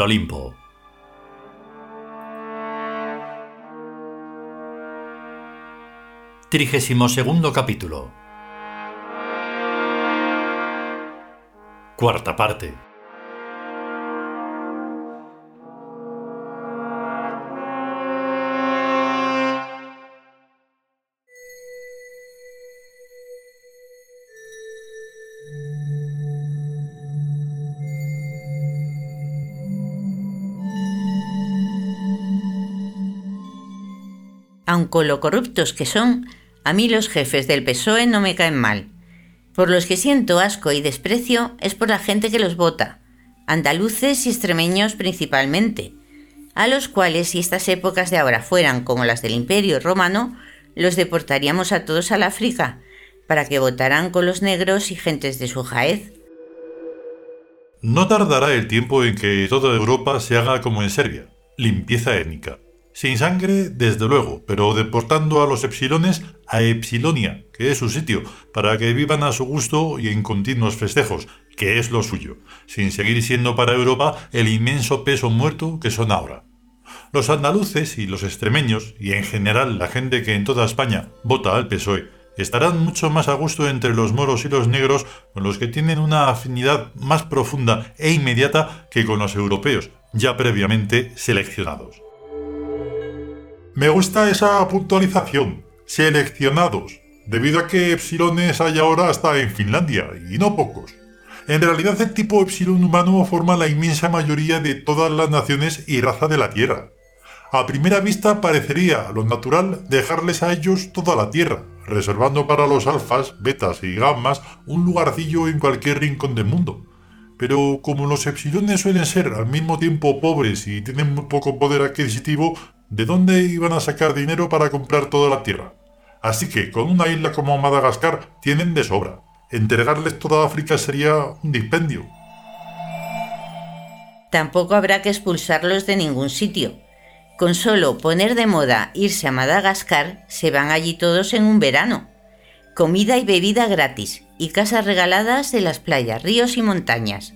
Olimpo. Trigésimo segundo capítulo. Cuarta parte. Aunque lo corruptos que son, a mí los jefes del PSOE no me caen mal. Por los que siento asco y desprecio es por la gente que los vota, andaluces y extremeños principalmente, a los cuales si estas épocas de ahora fueran como las del Imperio Romano, los deportaríamos a todos al África, para que votaran con los negros y gentes de su jaez. No tardará el tiempo en que toda Europa se haga como en Serbia, limpieza étnica. Sin sangre, desde luego, pero deportando a los epsilones a Epsilonia, que es su sitio, para que vivan a su gusto y en continuos festejos, que es lo suyo, sin seguir siendo para Europa el inmenso peso muerto que son ahora. Los andaluces y los extremeños, y en general la gente que en toda España vota al PSOE, estarán mucho más a gusto entre los moros y los negros con los que tienen una afinidad más profunda e inmediata que con los europeos, ya previamente seleccionados. Me gusta esa puntualización. Seleccionados. Debido a que epsilones hay ahora hasta en Finlandia, y no pocos. En realidad el tipo epsilon humano forma la inmensa mayoría de todas las naciones y raza de la Tierra. A primera vista parecería lo natural dejarles a ellos toda la Tierra, reservando para los alfas, betas y gammas un lugarcillo en cualquier rincón del mundo. Pero como los epsilones suelen ser al mismo tiempo pobres y tienen muy poco poder adquisitivo, ¿de dónde iban a sacar dinero para comprar toda la tierra? Así que con una isla como Madagascar tienen de sobra. Entregarles toda África sería un dispendio. Tampoco habrá que expulsarlos de ningún sitio. Con solo poner de moda irse a Madagascar, se van allí todos en un verano. Comida y bebida gratis y casas regaladas de las playas, ríos y montañas.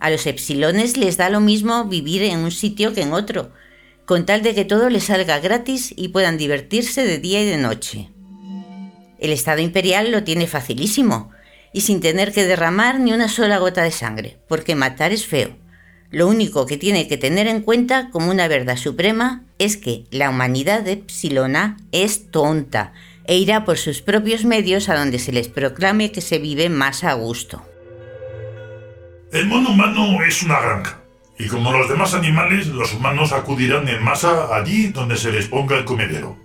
A los epsilones les da lo mismo vivir en un sitio que en otro, con tal de que todo les salga gratis y puedan divertirse de día y de noche. El Estado imperial lo tiene facilísimo y sin tener que derramar ni una sola gota de sangre, porque matar es feo. Lo único que tiene que tener en cuenta como una verdad suprema es que la humanidad de Epsilona es tonta e irá por sus propios medios a donde se les proclame que se vive más a gusto. El mono humano es una granja y como los demás animales, los humanos acudirán en masa allí donde se les ponga el comedero.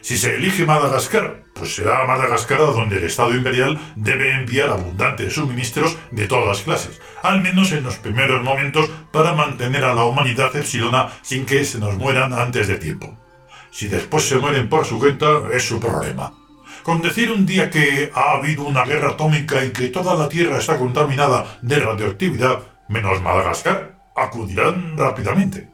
Si se elige Madagascar, pues será Madagascar a donde el Estado imperial debe enviar abundantes suministros de todas clases, al menos en los primeros momentos para mantener a la humanidad epsilona sin que se nos mueran antes de tiempo. Si después se mueren por su cuenta, es su problema. Con decir un día que ha habido una guerra atómica y que toda la Tierra está contaminada de radioactividad, menos Madagascar, acudirán rápidamente.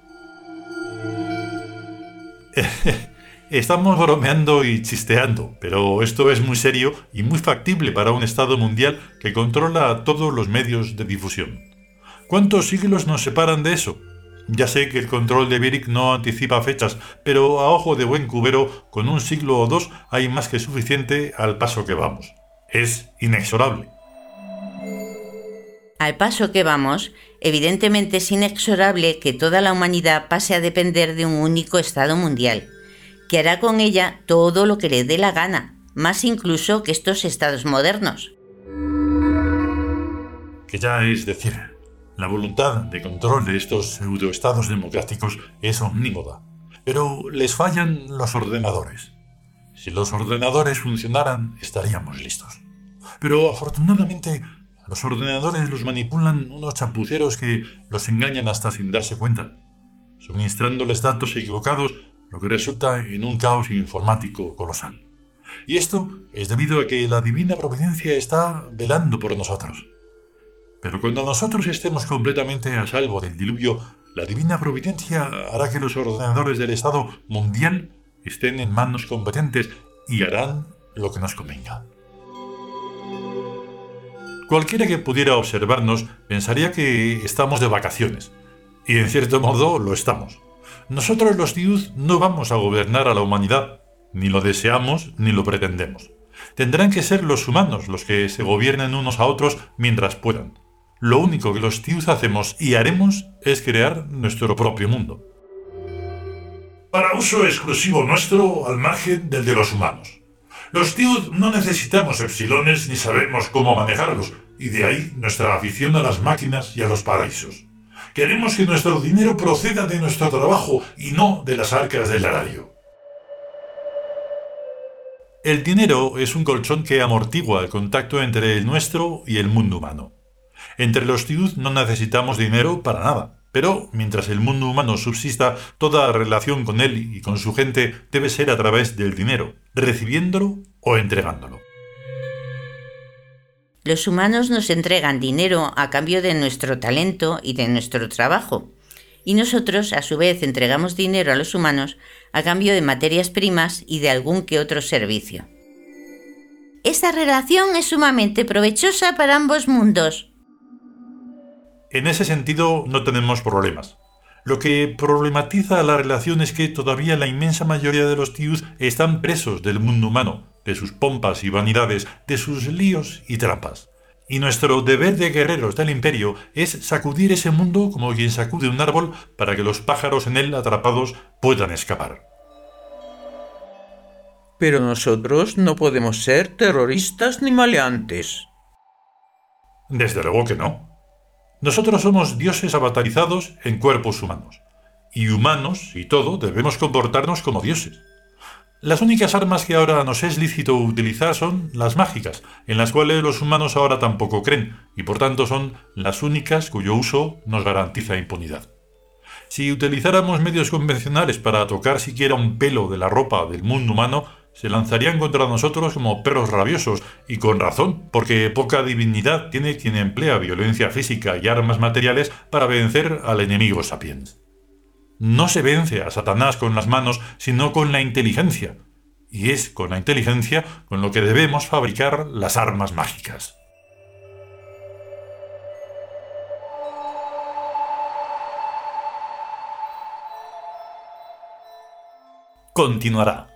Estamos bromeando y chisteando, pero esto es muy serio y muy factible para un Estado mundial que controla todos los medios de difusión. ¿Cuántos siglos nos separan de eso? Ya sé que el control de Biric no anticipa fechas, pero a ojo de buen cubero, con un siglo o dos hay más que suficiente al paso que vamos. Es inexorable. Al paso que vamos, evidentemente es inexorable que toda la humanidad pase a depender de un único Estado mundial, que hará con ella todo lo que le dé la gana, más incluso que estos estados modernos. Que ya es decir, la voluntad de control de estos pseudoestados democráticos es omnímoda, pero les fallan los ordenadores. Si los ordenadores funcionaran, estaríamos listos. Pero afortunadamente los ordenadores los manipulan unos chapuceros que los engañan hasta sin darse cuenta, suministrándoles datos equivocados, lo que resulta en un caos informático colosal. Y esto es debido a que la divina providencia está velando por nosotros. Pero cuando nosotros estemos completamente a salvo del diluvio, la divina providencia hará que los ordenadores del Estado mundial estén en manos competentes y harán lo que nos convenga. Cualquiera que pudiera observarnos pensaría que estamos de vacaciones. Y en cierto modo lo estamos. Nosotros los Tiud no vamos a gobernar a la humanidad, ni lo deseamos ni lo pretendemos. Tendrán que ser los humanos los que se gobiernen unos a otros mientras puedan. Lo único que los Tiud hacemos y haremos es crear nuestro propio mundo. Para uso exclusivo nuestro al margen del de los humanos. Los Tiud no necesitamos epsilones ni sabemos cómo manejarlos, y de ahí nuestra afición a las máquinas y a los paraísos. Queremos que nuestro dinero proceda de nuestro trabajo y no de las arcas del erario. El dinero es un colchón que amortigua el contacto entre el nuestro y el mundo humano. Entre los Tiud no necesitamos dinero para nada, pero mientras el mundo humano subsista, toda relación con él y con su gente debe ser a través del dinero, recibiéndolo o entregándolo. Los humanos nos entregan dinero a cambio de nuestro talento y de nuestro trabajo, y nosotros a su vez entregamos dinero a los humanos a cambio de materias primas y de algún que otro servicio. Esta relación es sumamente provechosa para ambos mundos. En ese sentido no tenemos problemas. Lo que problematiza la relación es que todavía la inmensa mayoría de los tius están presos del mundo humano, de sus pompas y vanidades, de sus líos y trampas. Y nuestro deber de guerreros del imperio es sacudir ese mundo como quien sacude un árbol para que los pájaros en él atrapados puedan escapar. Pero nosotros no podemos ser terroristas ni maleantes. Desde luego que no. Nosotros somos dioses avatarizados en cuerpos humanos. Y humanos y todo debemos comportarnos como dioses. Las únicas armas que ahora nos es lícito utilizar son las mágicas, en las cuales los humanos ahora tampoco creen, y por tanto son las únicas cuyo uso nos garantiza impunidad. Si utilizáramos medios convencionales para tocar siquiera un pelo de la ropa del mundo humano, se lanzarían contra nosotros como perros rabiosos, y con razón, porque poca divinidad tiene quien emplea violencia física y armas materiales para vencer al enemigo sapiens. No se vence a Satanás con las manos, sino con la inteligencia. Y es con la inteligencia con lo que debemos fabricar las armas mágicas. Continuará.